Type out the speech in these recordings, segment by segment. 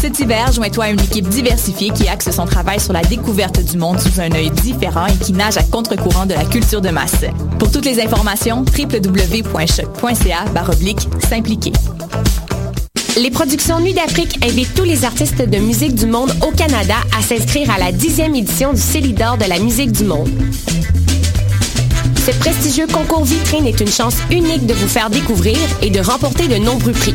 Cet hiver, joins-toi à une équipe diversifiée qui axe son travail sur la découverte du monde sous un œil différent et qui nage à contre-courant de la culture de masse. Pour toutes les informations, www.choc.ca s'impliquer. Les productions Nuit d'Afrique invitent tous les artistes de musique du monde au Canada à s'inscrire à la dixième édition du Célidor de la musique du monde. Ce prestigieux concours vitrine est une chance unique de vous faire découvrir et de remporter de nombreux prix.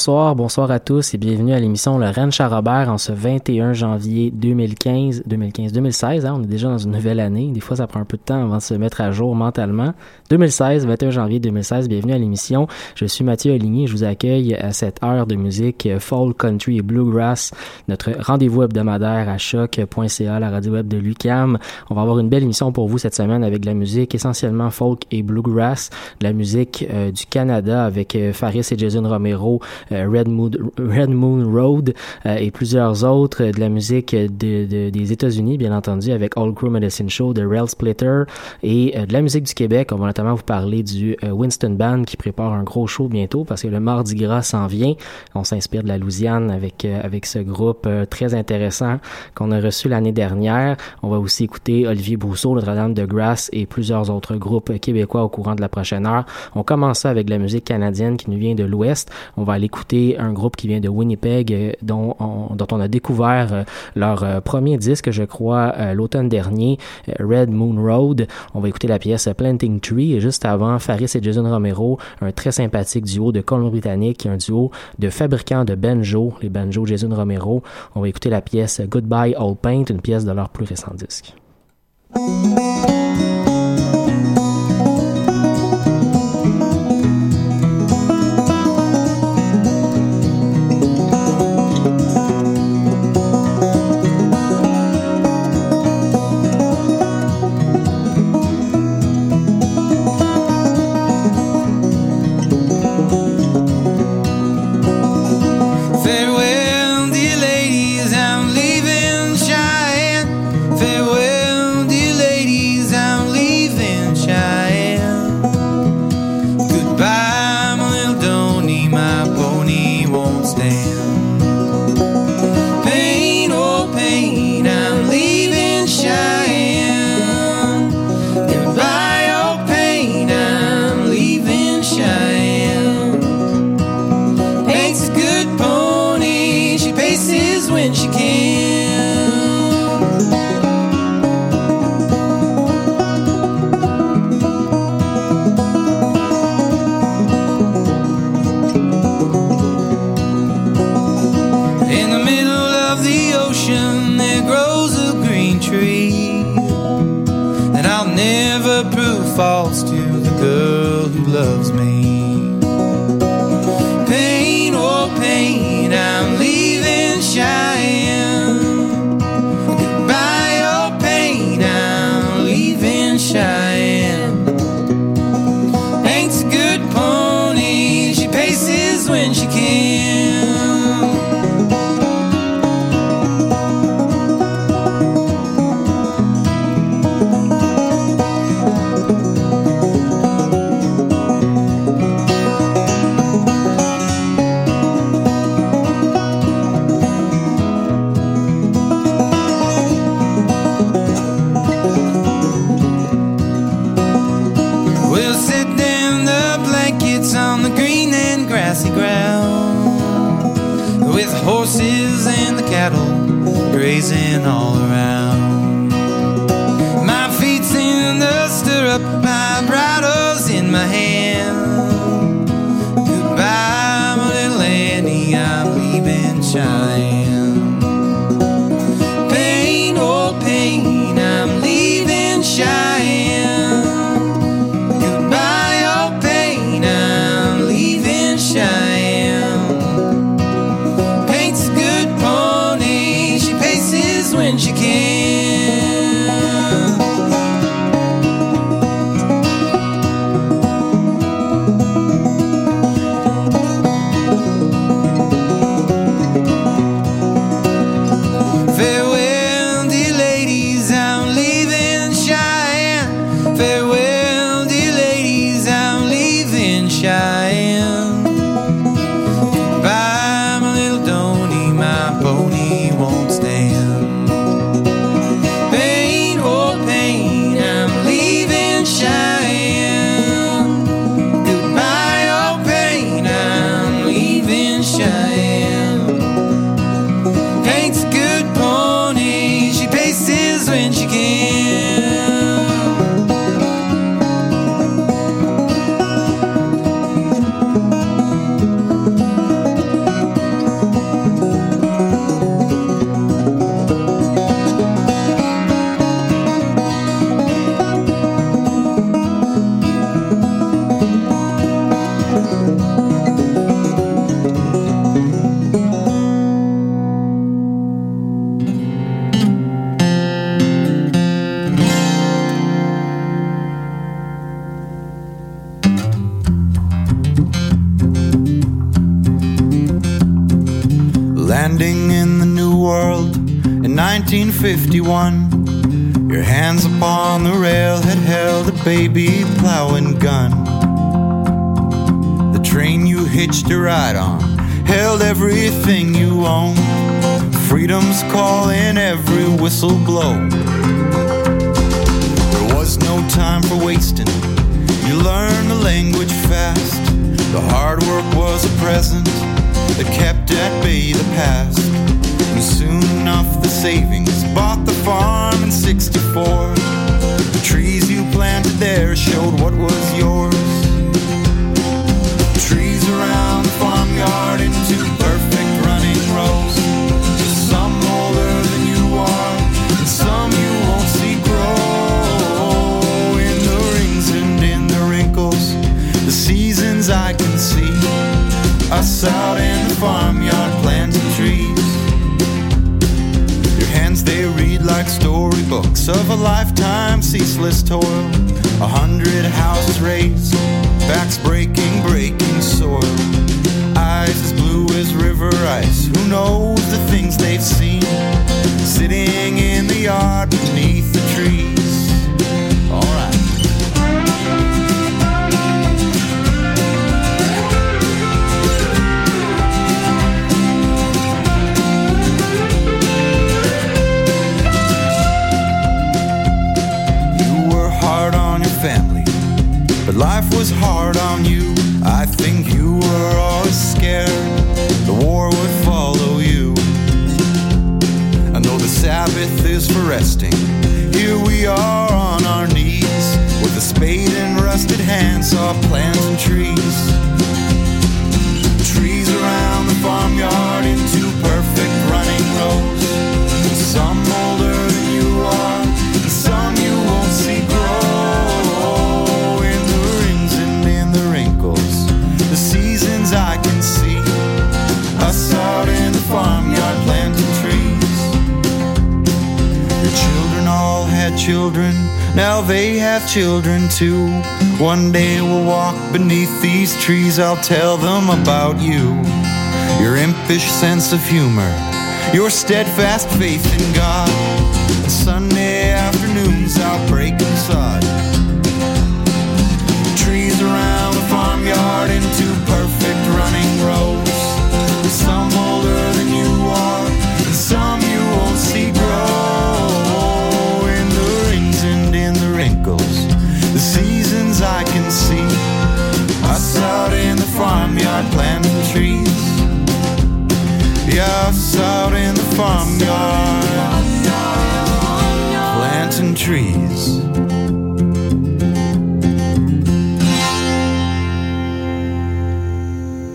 Bonsoir, bonsoir à tous et bienvenue à l'émission Le Rennes Charrobert en ce 21 janvier 2015, 2015, 2016. Hein, on est déjà dans une nouvelle année. Des fois, ça prend un peu de temps avant de se mettre à jour mentalement. 2016, 21 janvier 2016. Bienvenue à l'émission. Je suis Mathieu Aligny. Je vous accueille à cette heure de musique folk, country et bluegrass. Notre rendez-vous hebdomadaire à choc.ca, la radio web de Lucam. On va avoir une belle émission pour vous cette semaine avec de la musique essentiellement folk et bluegrass, de la musique euh, du Canada avec euh, Faris et Jason Romero euh, Red, Moon, Red Moon Road euh, et plusieurs autres de la musique de, de, des États-Unis, bien entendu, avec All Crew Medicine Show, de Rail Splitter et euh, de la musique du Québec. On va notamment vous parler du Winston Band qui prépare un gros show bientôt parce que le Mardi Gras s'en vient. On s'inspire de la Louisiane avec avec ce groupe très intéressant qu'on a reçu l'année dernière. On va aussi écouter Olivier Brousseau, Notre-Dame de Grasse et plusieurs autres groupes québécois au courant de la prochaine heure. On commence ça avec la musique canadienne qui nous vient de l'Ouest. On va aller écouter un groupe qui vient de Winnipeg euh, dont on, dont on a découvert euh, leur euh, premier disque, je crois, l'automne dernier, Red Moon Road. On va écouter la pièce Planting Tree et juste avant, Faris et Jason Romero, un très sympathique duo de Colombie-Britannique, un duo de fabricants de banjo, les banjos Jason Romero. On va écouter la pièce Goodbye All Paint, une pièce de leur plus récent disque. A ride on held everything you owned. Freedom's call in every whistle blow. There was no time for wasting. You learned the language fast. The hard work was a present that kept at bay the past. And soon enough, the savings bought the farm in 64. The trees you planted there showed what was yours. Us out in the farmyard planting trees. Your hands they read like storybooks of a lifetime ceaseless toil. A hundred houses raised, backs breaking, breaking soil. Eyes as blue as river ice. Who knows the things they've seen? Sitting in the yard beneath life was hard on you. I think you were always scared the war would follow you. I know the Sabbath is for resting. Here we are on our knees with a spade and rusted hands, plants and. Trees children, now they have children too. One day we'll walk beneath these trees, I'll tell them about you. Your impish sense of humor, your steadfast faith in God. Sunday afternoons breaking sod. us out in the farmyard, planting trees.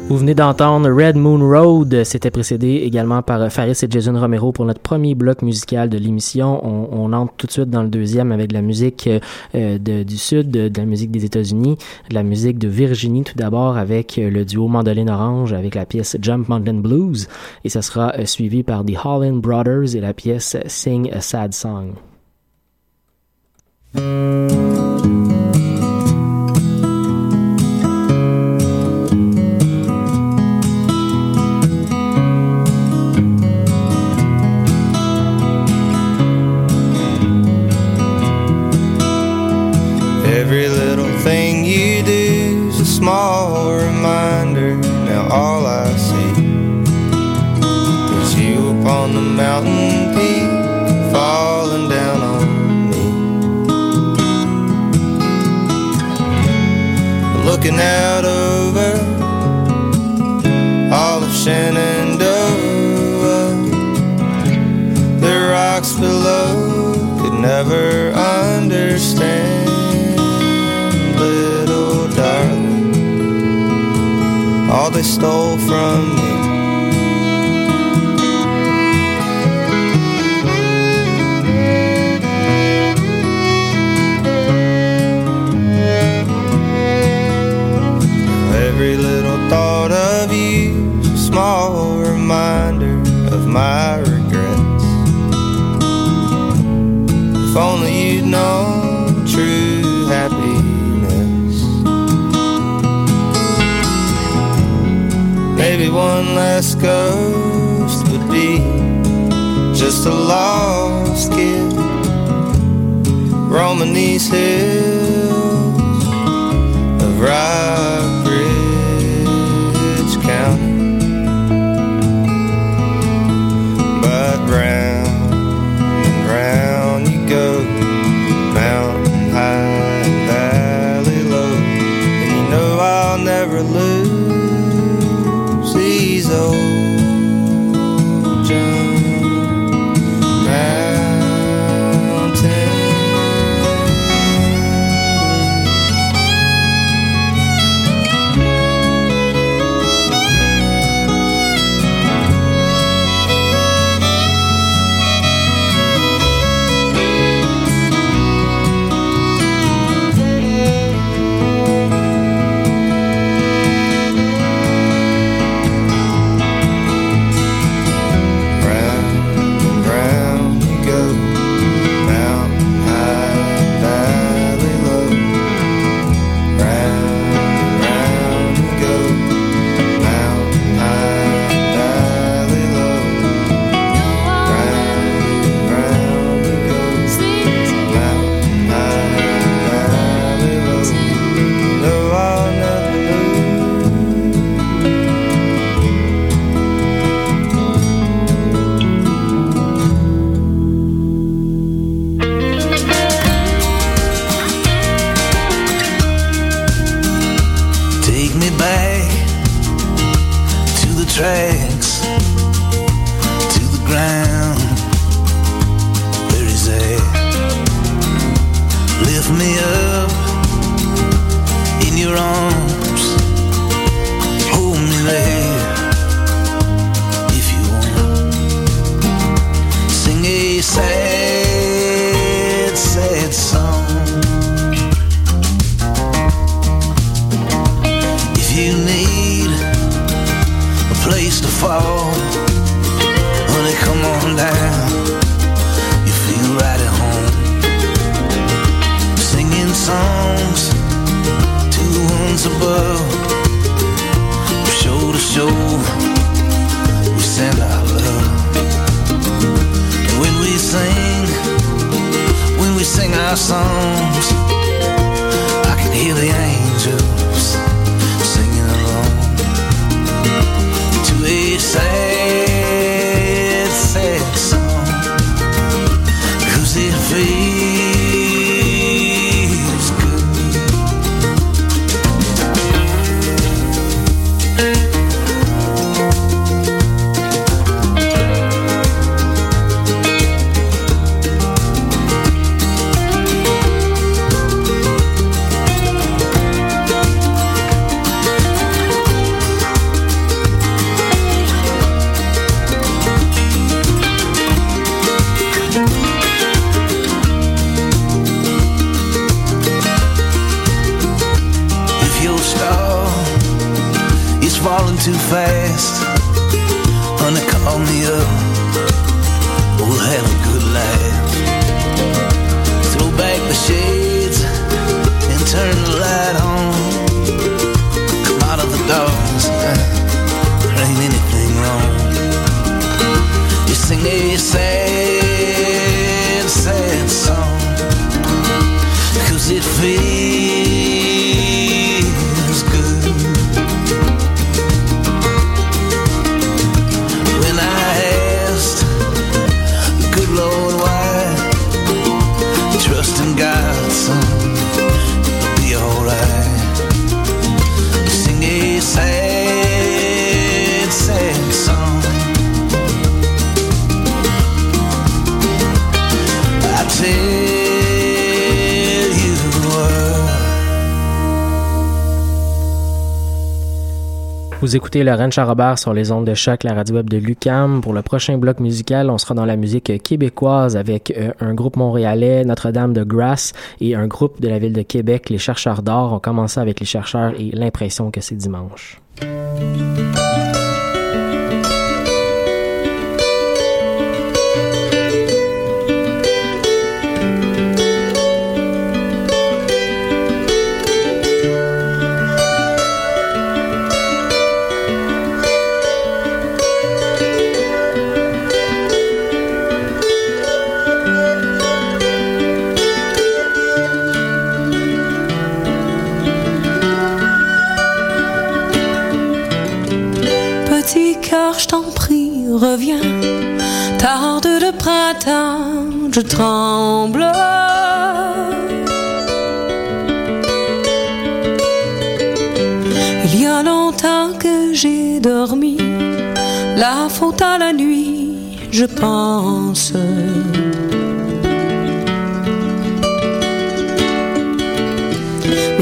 Vous venez d'entendre Red Moon Road. C'était précédé également par Faris et Jason Romero pour notre premier bloc musical de l'émission. On, entre tout de suite dans le deuxième avec de la musique euh, du Sud, de, de la musique des États-Unis, de la musique de Virginie tout d'abord avec euh, le duo Mandoline Orange avec la pièce Jump Mountain Blues. Et ça sera euh, suivi par The Holland Brothers et la pièce Sing a Sad Song. Stole from me. Maybe one last ghost would be just a lost kid. Roaming these hills of Rock Écoutez Laurent Charrobert sur les ondes de choc, la radio web de Lucam. Pour le prochain bloc musical, on sera dans la musique québécoise avec euh, un groupe montréalais, Notre-Dame de Grasse, et un groupe de la ville de Québec, les Chercheurs d'Or. On commence avec les chercheurs et l'impression que c'est dimanche. Je t'en prie, reviens. Tarde de printemps, je tremble. Il y a longtemps que j'ai dormi. La faute à la nuit, je pense.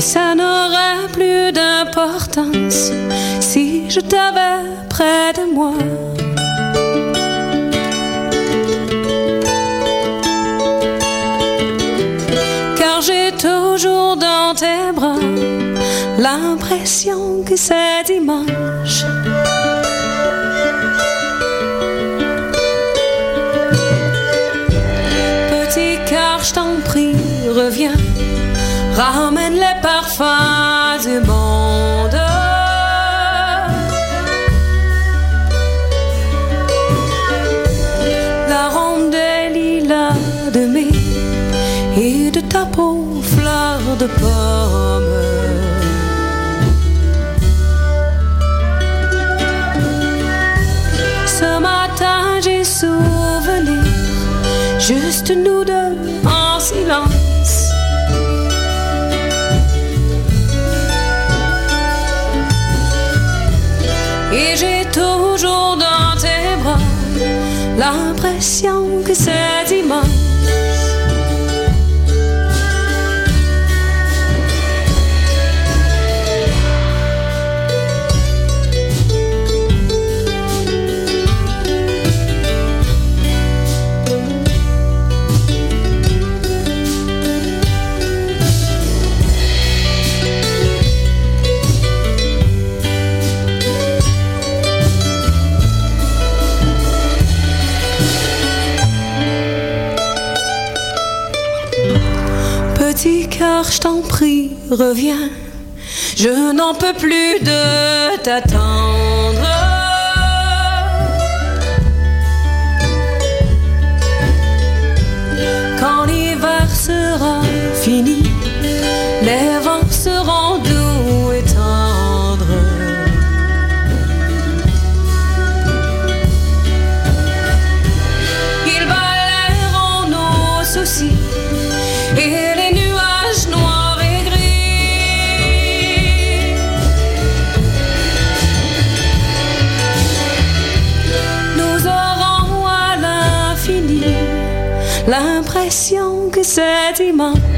Ça n'aurait plus d'importance si je t'avais près de moi. Car j'ai toujours dans tes bras l'impression que c'est dimanche. Petit cœur, je t'en prie, reviens. Ramène les parfums du monde. L'arôme des lilas de mai et de ta peau fleur de pomme. Ce matin, j'ai souvenir, juste nous deux en silence. L'impression que c'est dimanche. T'en prie, reviens. Je n'en peux plus de t'attendre. L'impression que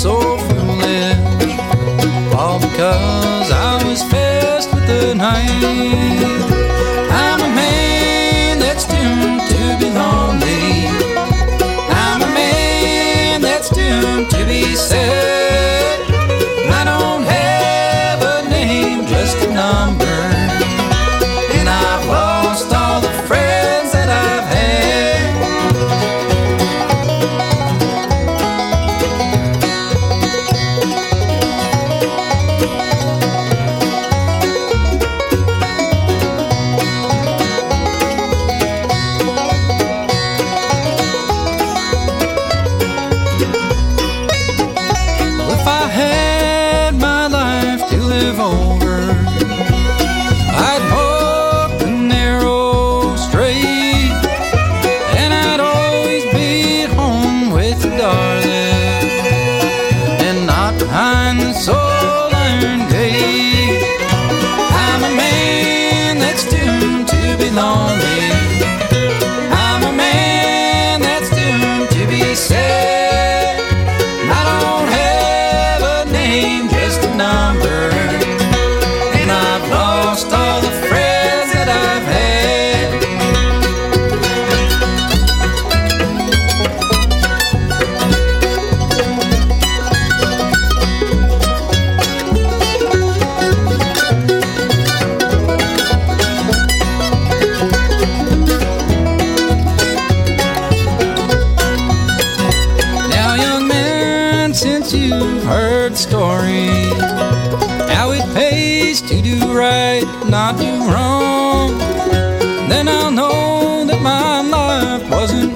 so foolish. All because I was faced with the night. I'm a man that's doomed to be lonely. I'm a man that's doomed to be sad.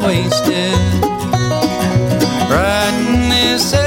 wasted. Brightness.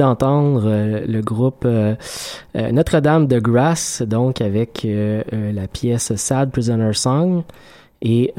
D'entendre euh, le groupe euh, euh, Notre-Dame de Grasse, donc avec la pièce Sad Prisoner Song. Et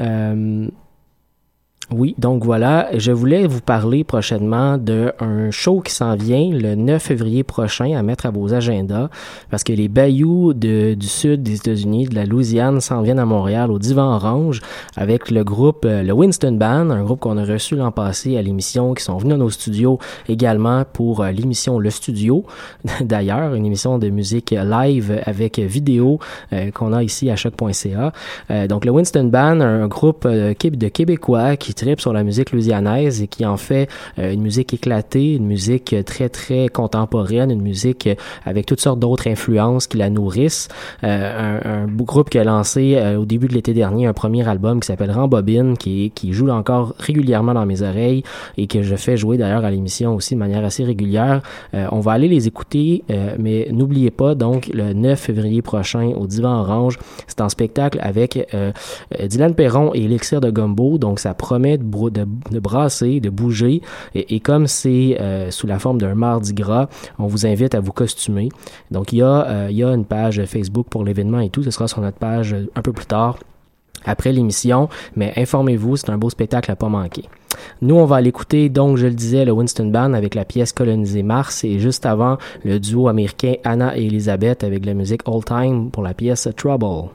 oui, donc voilà, je voulais vous parler prochainement d'un show qui s'en vient le 9 février prochain à mettre à vos agendas parce que les Bayous de- du sud des États-Unis, de la Louisiane, s'en viennent à Montréal au Divan Orange avec le groupe, euh, le Winston Band, un groupe qu'on a reçu l'an passé à l'émission, qui sont venus dans nos studios également pour euh, l'émission Le Studio, d'ailleurs, une émission de musique live avec vidéo euh, qu'on a ici à choc.ca. Euh, donc le Winston Band, un groupe de Québécois qui tripe sur la musique louisianaise et qui en fait euh, une musique éclatée, une musique très très contemporaine, une musique avec toutes sortes d'autres influences qui la nourrissent. Euh, un, un groupe qui a lancé euh, au début de l'été dernier un premier album qui s'appelle Rambobine, qui, qui joue encore régulièrement dans mes oreilles et que je fais jouer d'ailleurs à l'émission aussi de manière assez régulière. Euh, on va aller les écouter, euh, mais n'oubliez pas donc le 9 février prochain au Divan Orange, c'est en spectacle avec euh, Dylan Perron et Elixir de Gumbo, donc ça promet de, de, de brasser, de bouger, et, comme c'est euh, sous la forme d'un mardi gras, on vous invite à vous costumer. Donc il y a, euh, une page Facebook pour l'événement et tout, ce sera sur notre page euh, un peu plus tard après l'émission, mais informez-vous, c'est un beau spectacle à pas manquer. Nous, on va aller écouter, donc, je le disais, le Winston Band avec la pièce Colonisé Mars et juste avant, le duo américain Anna et Elizabeth avec la musique All Time pour la pièce Trouble.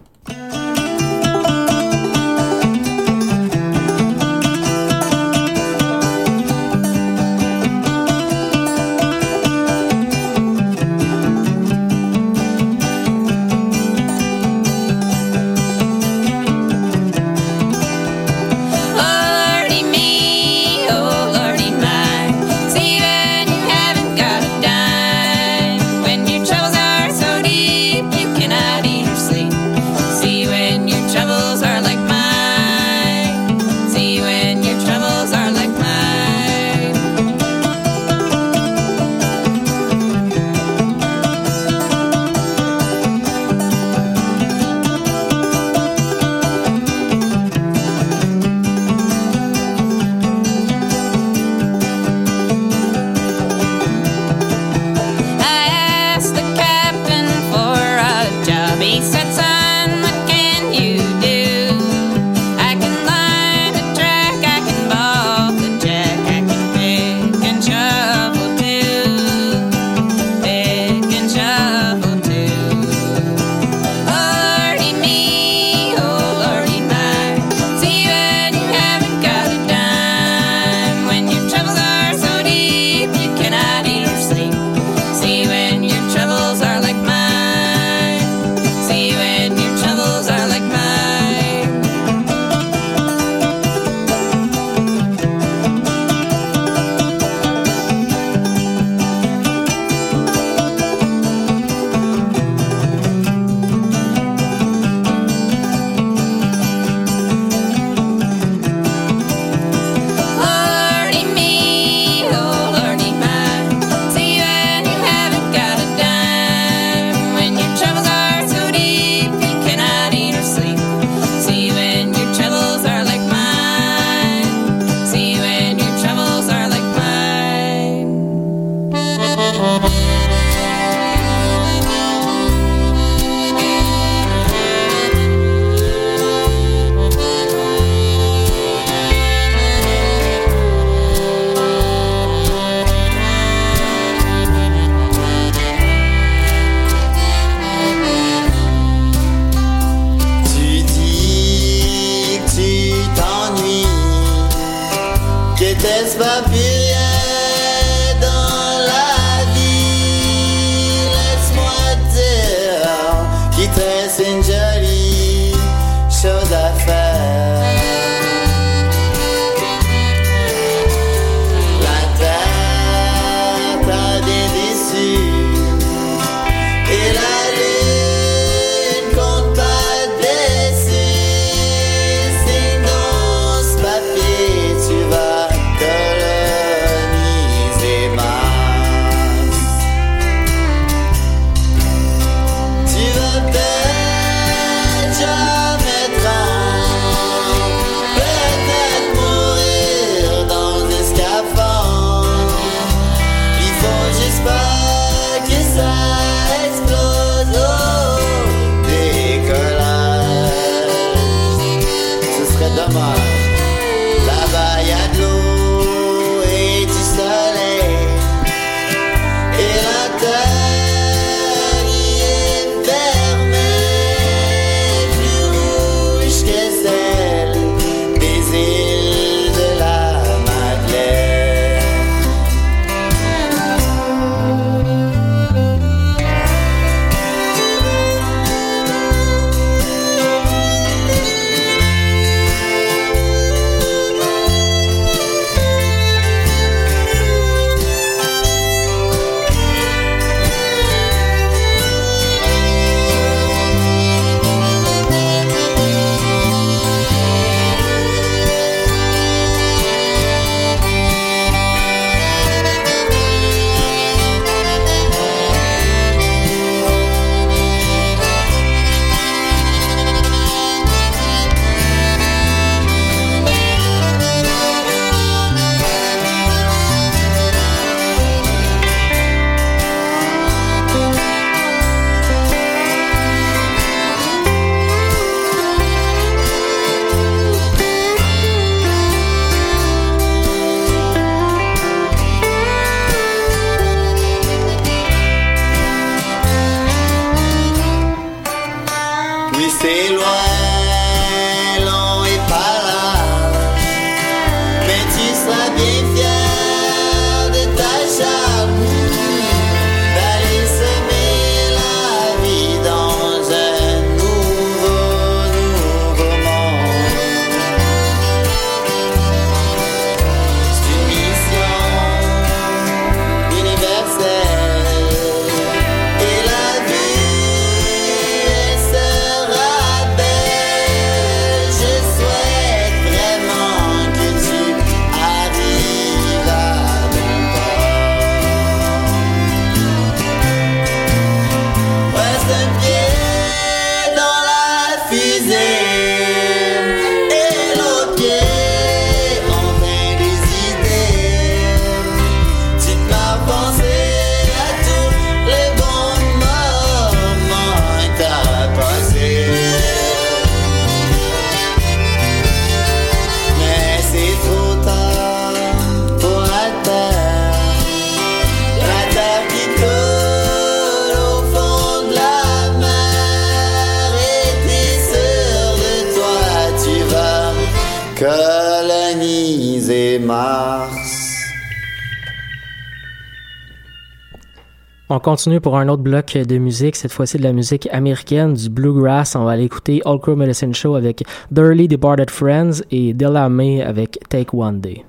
Continue pour un autre bloc de musique, cette fois-ci de la musique américaine, du bluegrass. On va aller écouter All Crow Medicine Show avec Dirty Departed Friends et Della May avec Take One Day.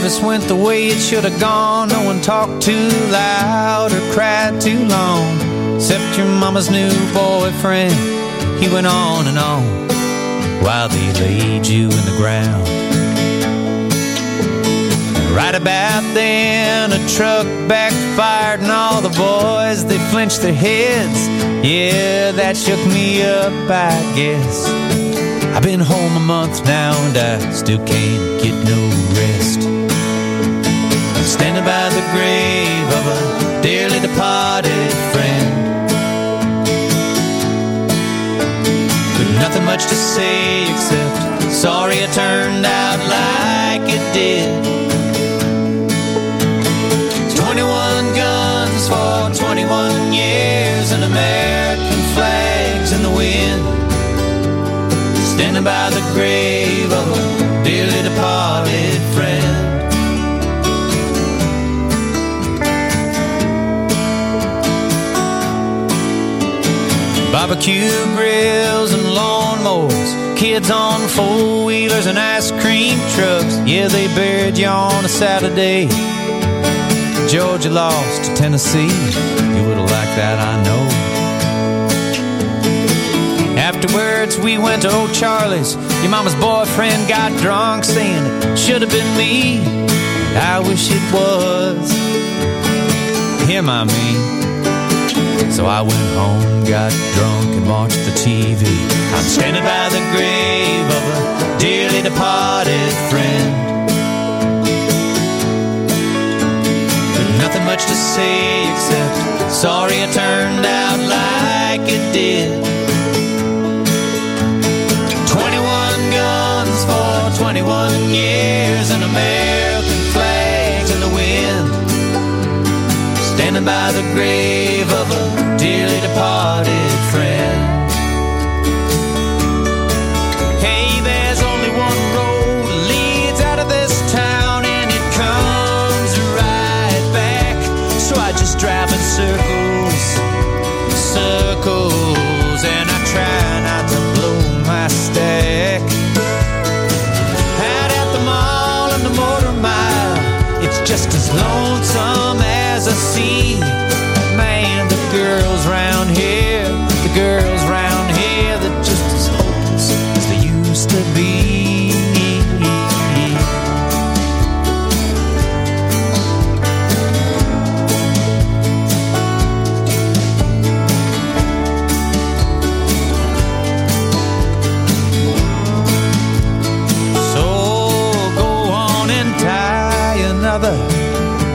Service went the way it should have gone. No one talked too loud or cried too long. Except your mama's new boyfriend. He went on and on while they laid you in the ground. Right about then, a truck backfired, and all the boys they flinched their heads. Yeah, that shook me up, I guess. I've been home a month now, and I still can't get no grave of a dearly departed friend. With nothing much to say except sorry I turned out like it did. 21 guns for 21 years and American flags in the wind. Standing by the grave of a dearly departed friend. Barbecue grills and lawnmowers, kids on four wheelers and ice cream trucks. Yeah, they buried you on a Saturday. Georgia lost to Tennessee. You would have liked that, I know. Afterwards, we went to Old Charlie's. Your mama's boyfriend got drunk, saying it should have been me. I wish it was him, I mean. So I went home, got drunk, and watched the TV. I'm standing by the grave of a dearly departed friend. But nothing much to say except sorry it turned out like it did. 21 guns for 21 years and American flags in the wind. Standing by the grave of a dearly departed friend. Hey, there's only one road leads out of this town, and it comes right back. So I just drive in circles, circles, and I try not to blow my stack. Out at the mall and the motor mile, it's just as lonesome as a sea.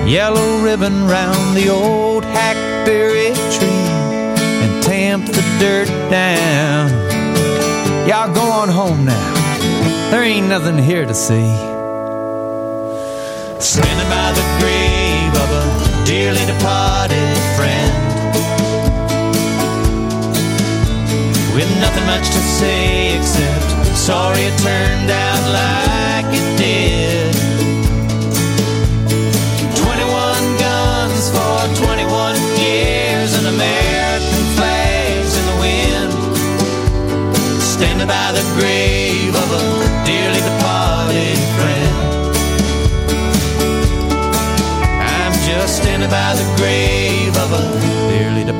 Yellow ribbon round the old hackberry tree and tamp the dirt down. Y'all go on home now. There ain't nothing here to see. Standing by the grave of a dearly departed friend. With nothing much to say except sorry it turned out like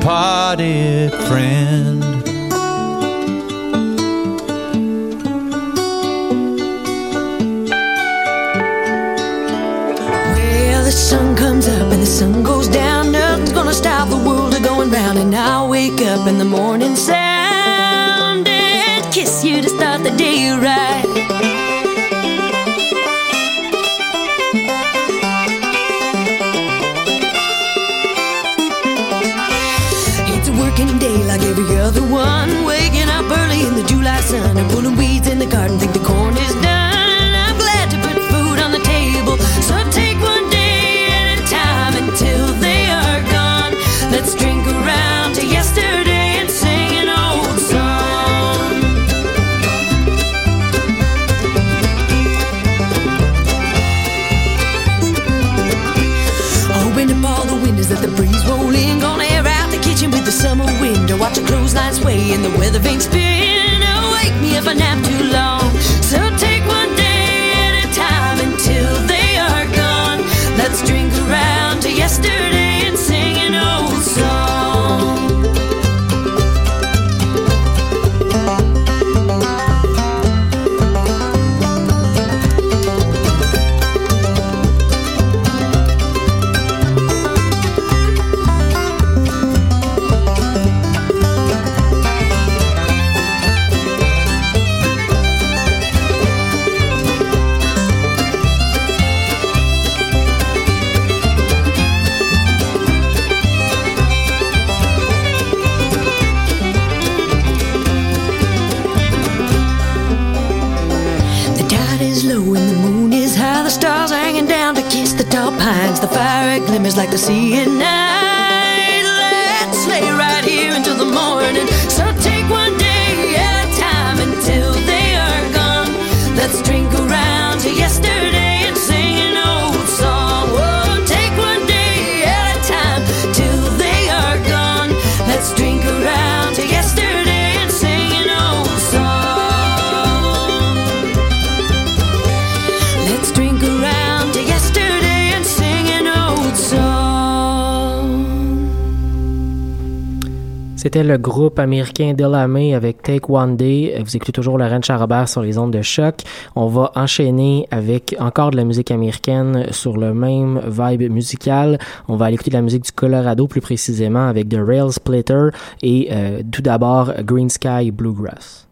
departed friend. Well, the sun comes up and the sun goes down. Nothing's gonna stop the world a going round. And I'll wake up in the morning sound and kiss you to start the day right. July sun and pulling weeds in the garden. Think the corn is done. I'm glad to put food on the table. So take one day at a time until they are gone. Let's drink around to yesterday and sing an old song. Oh, Open up all the windows, let the breeze roll in. Gonna air out the kitchen with the summer wind. Or watch a clothesline sway and the weather vane spin. is like to see it now C'était le groupe américain Delamay avec Take One Day. Vous écoutez toujours Laurent Charrobert sur les ondes de choc. On va enchaîner avec encore de la musique américaine sur le même vibe musical. On va aller écouter de la musique du Colorado plus précisément avec The Rail Splitter et euh, tout d'abord Green Sky Bluegrass.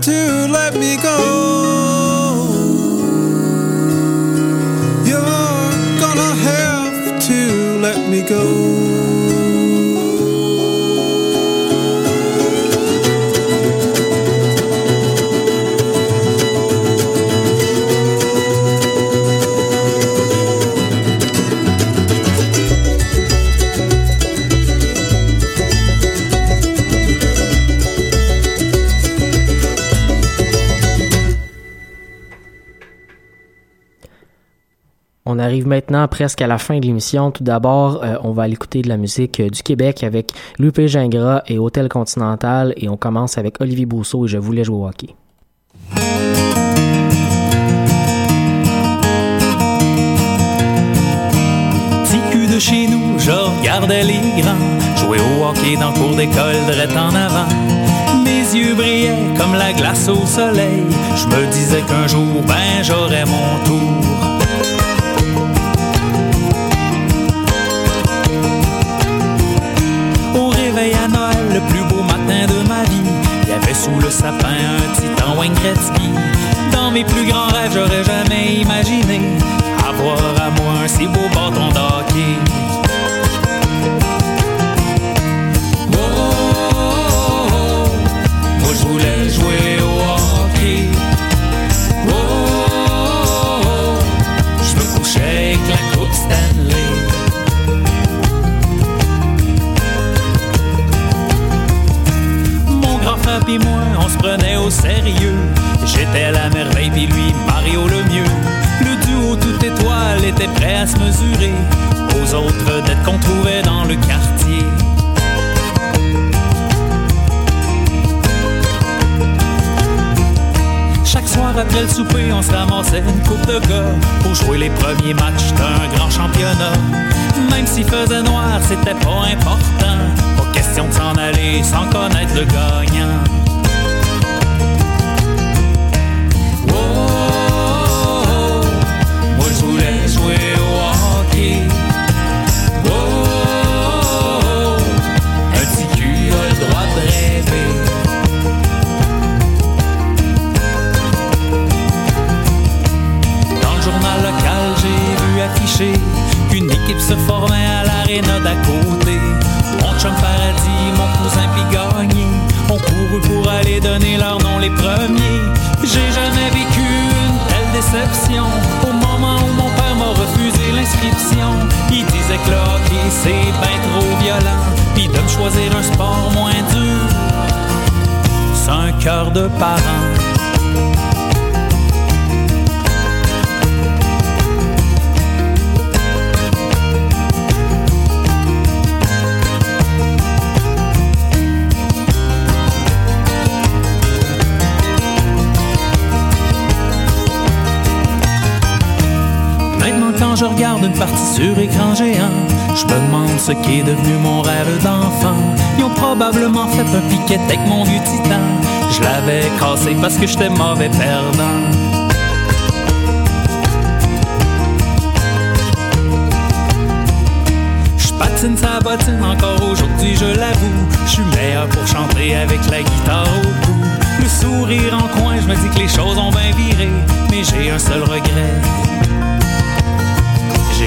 to let me go. You're gonna have to let me go. maintenant presque à la fin de l'émission. Tout d'abord, euh, on va aller écouter de la musique euh, du Québec avec Lupé Gingras et Hôtel Continental et on commence avec Olivier Bousseau et Je voulais jouer au hockey. de chez nous, je regardais les grands jouer au hockey dans le cours d'école, direct en avant. Mes yeux brillaient comme la glace au soleil. Je me disais qu'un jour, ben, j'aurais mon tour. sous le sapin, un titan Wayne Gretzky. Dans mes plus grands rêves, j'aurais jamais imaginé avoir à moi un si beau bâton d'hockey. sérieux. J'étais la merveille, puis lui, Mario le mieux. Le duo toute étoile était prêt à se mesurer aux autres vedettes qu'on trouvait dans le quartier. Chaque soir après le souper, on se ramassait une coupe de gars pour jouer les premiers matchs d'un grand championnat. Même s'il faisait noir, c'était pas important. Pas question de s'en aller sans connaître le gagnant. Qu'une équipe se formait à l'aréna d'à côté. Mon chum paradis, mon cousin puis gagné, ont couru pour aller donner leur nom les premiers. J'ai jamais vécu une telle déception. Au moment où mon père m'a refusé l'inscription, il disait que le hockey c'est ben trop violent, puis de me choisir un sport moins dur. C'est un cœur de parent. Quand je regarde une partie sur écran géant, je me demande ce qu'est devenu mon rêve d'enfant. Ils ont probablement fait un piquet avec mon vieux titan. Je l'avais cassé parce que j'étais mauvais perdant. Patine sa bottine encore aujourd'hui, je l'avoue. Je suis meilleur pour chanter avec la guitare au cou. Le sourire en coin, je me dis que les choses ont bien viré, mais j'ai un seul regret.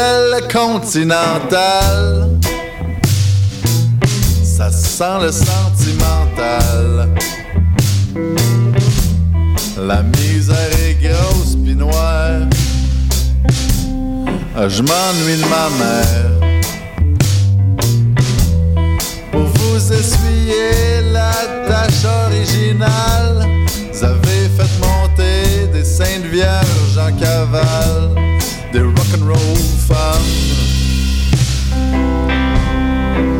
Hôtel Continental. Ça sent le sentimental. La misère est grosse pis noire. Ah, Je m'ennuie de ma mère. Pour vous essuyer la tâche originale, vous avez fait monter des saintes vierges en cavale, femmes.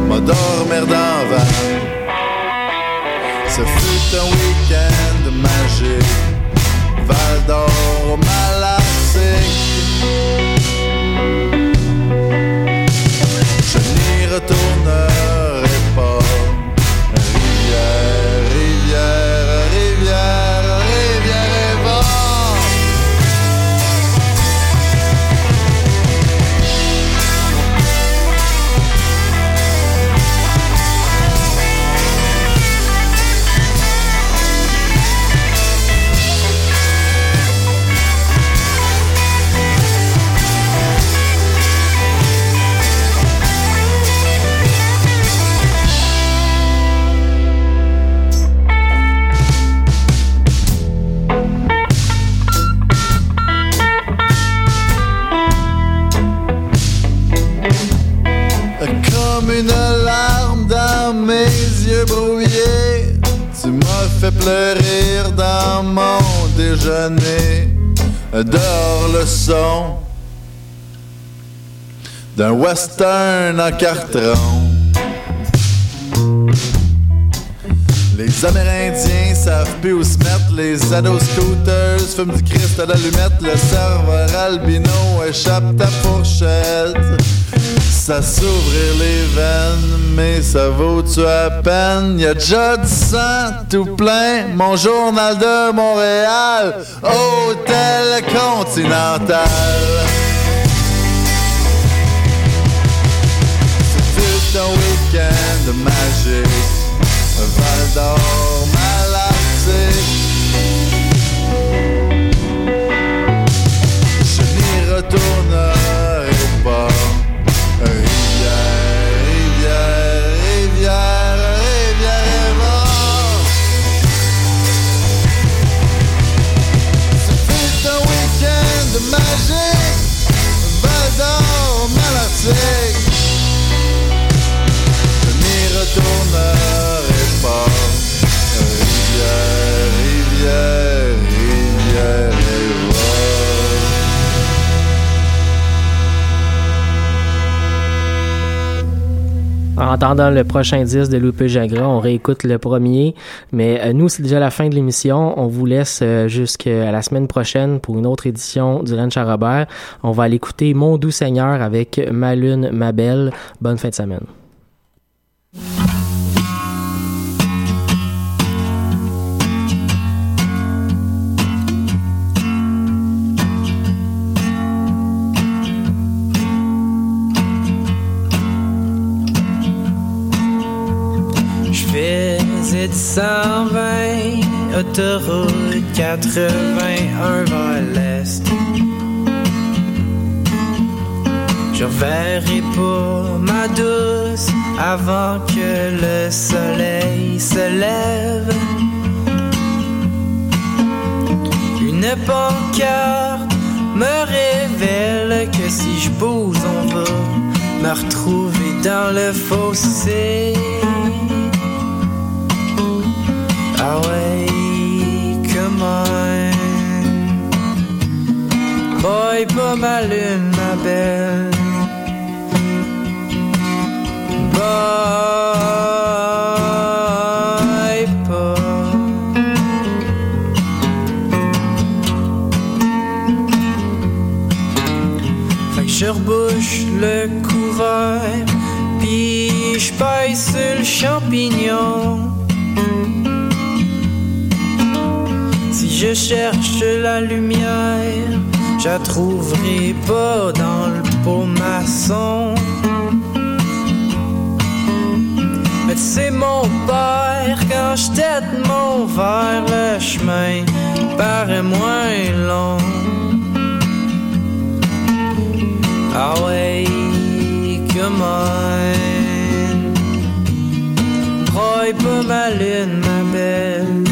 M'a dormir dans van. Ce fut un week-end magique. Val d'Or, Malastic. Je n'y retournerai déjeuner. Dehors le son d'un western en carton. Les Amérindiens savent plus où se mettre, les ados scooters fument du Christ à l'allumette, le serveur albino échappe ta fourchette. Ça s'ouvrir les veines, mais ça vaut-tu à peine? Y a déjà du sang tout plein, mon journal de Montréal, Hôtel Continental. C'est un week-end magique, door. My life's sick. Je n'y retournerai pas. Rivière, rivière, rivière, rivière est mort. Ce fut un week-end magique. Va dans ma En entendant le prochain disque de Lupe Jagra, on réécoute le premier. Mais euh, nous, c'est déjà la fin de l'émission. On vous laisse euh, jusqu'à la semaine prochaine pour une autre édition du Ranch à Robert. On va aller écouter Mon doux Seigneur avec Ma lune, ma belle. Bonne fin de semaine. 720 autoroute 81 vers l'est. Je reverrai pour ma douce avant que le soleil se lève. Une pancarte me révèle que si je bouge, on va me retrouver dans le fossé. Come on. Boy, pas ma lune, ma belle. Boy, pas. Fait que je rebouche le couvert, puis je paille sur le champignon. Je cherche la lumière, je la trouverai pas dans le pot maçon. Mais c'est mon père quand je tête mon verre, le chemin paraît moins long. Ah ouais, come on. Broye pas ma lune, ma belle.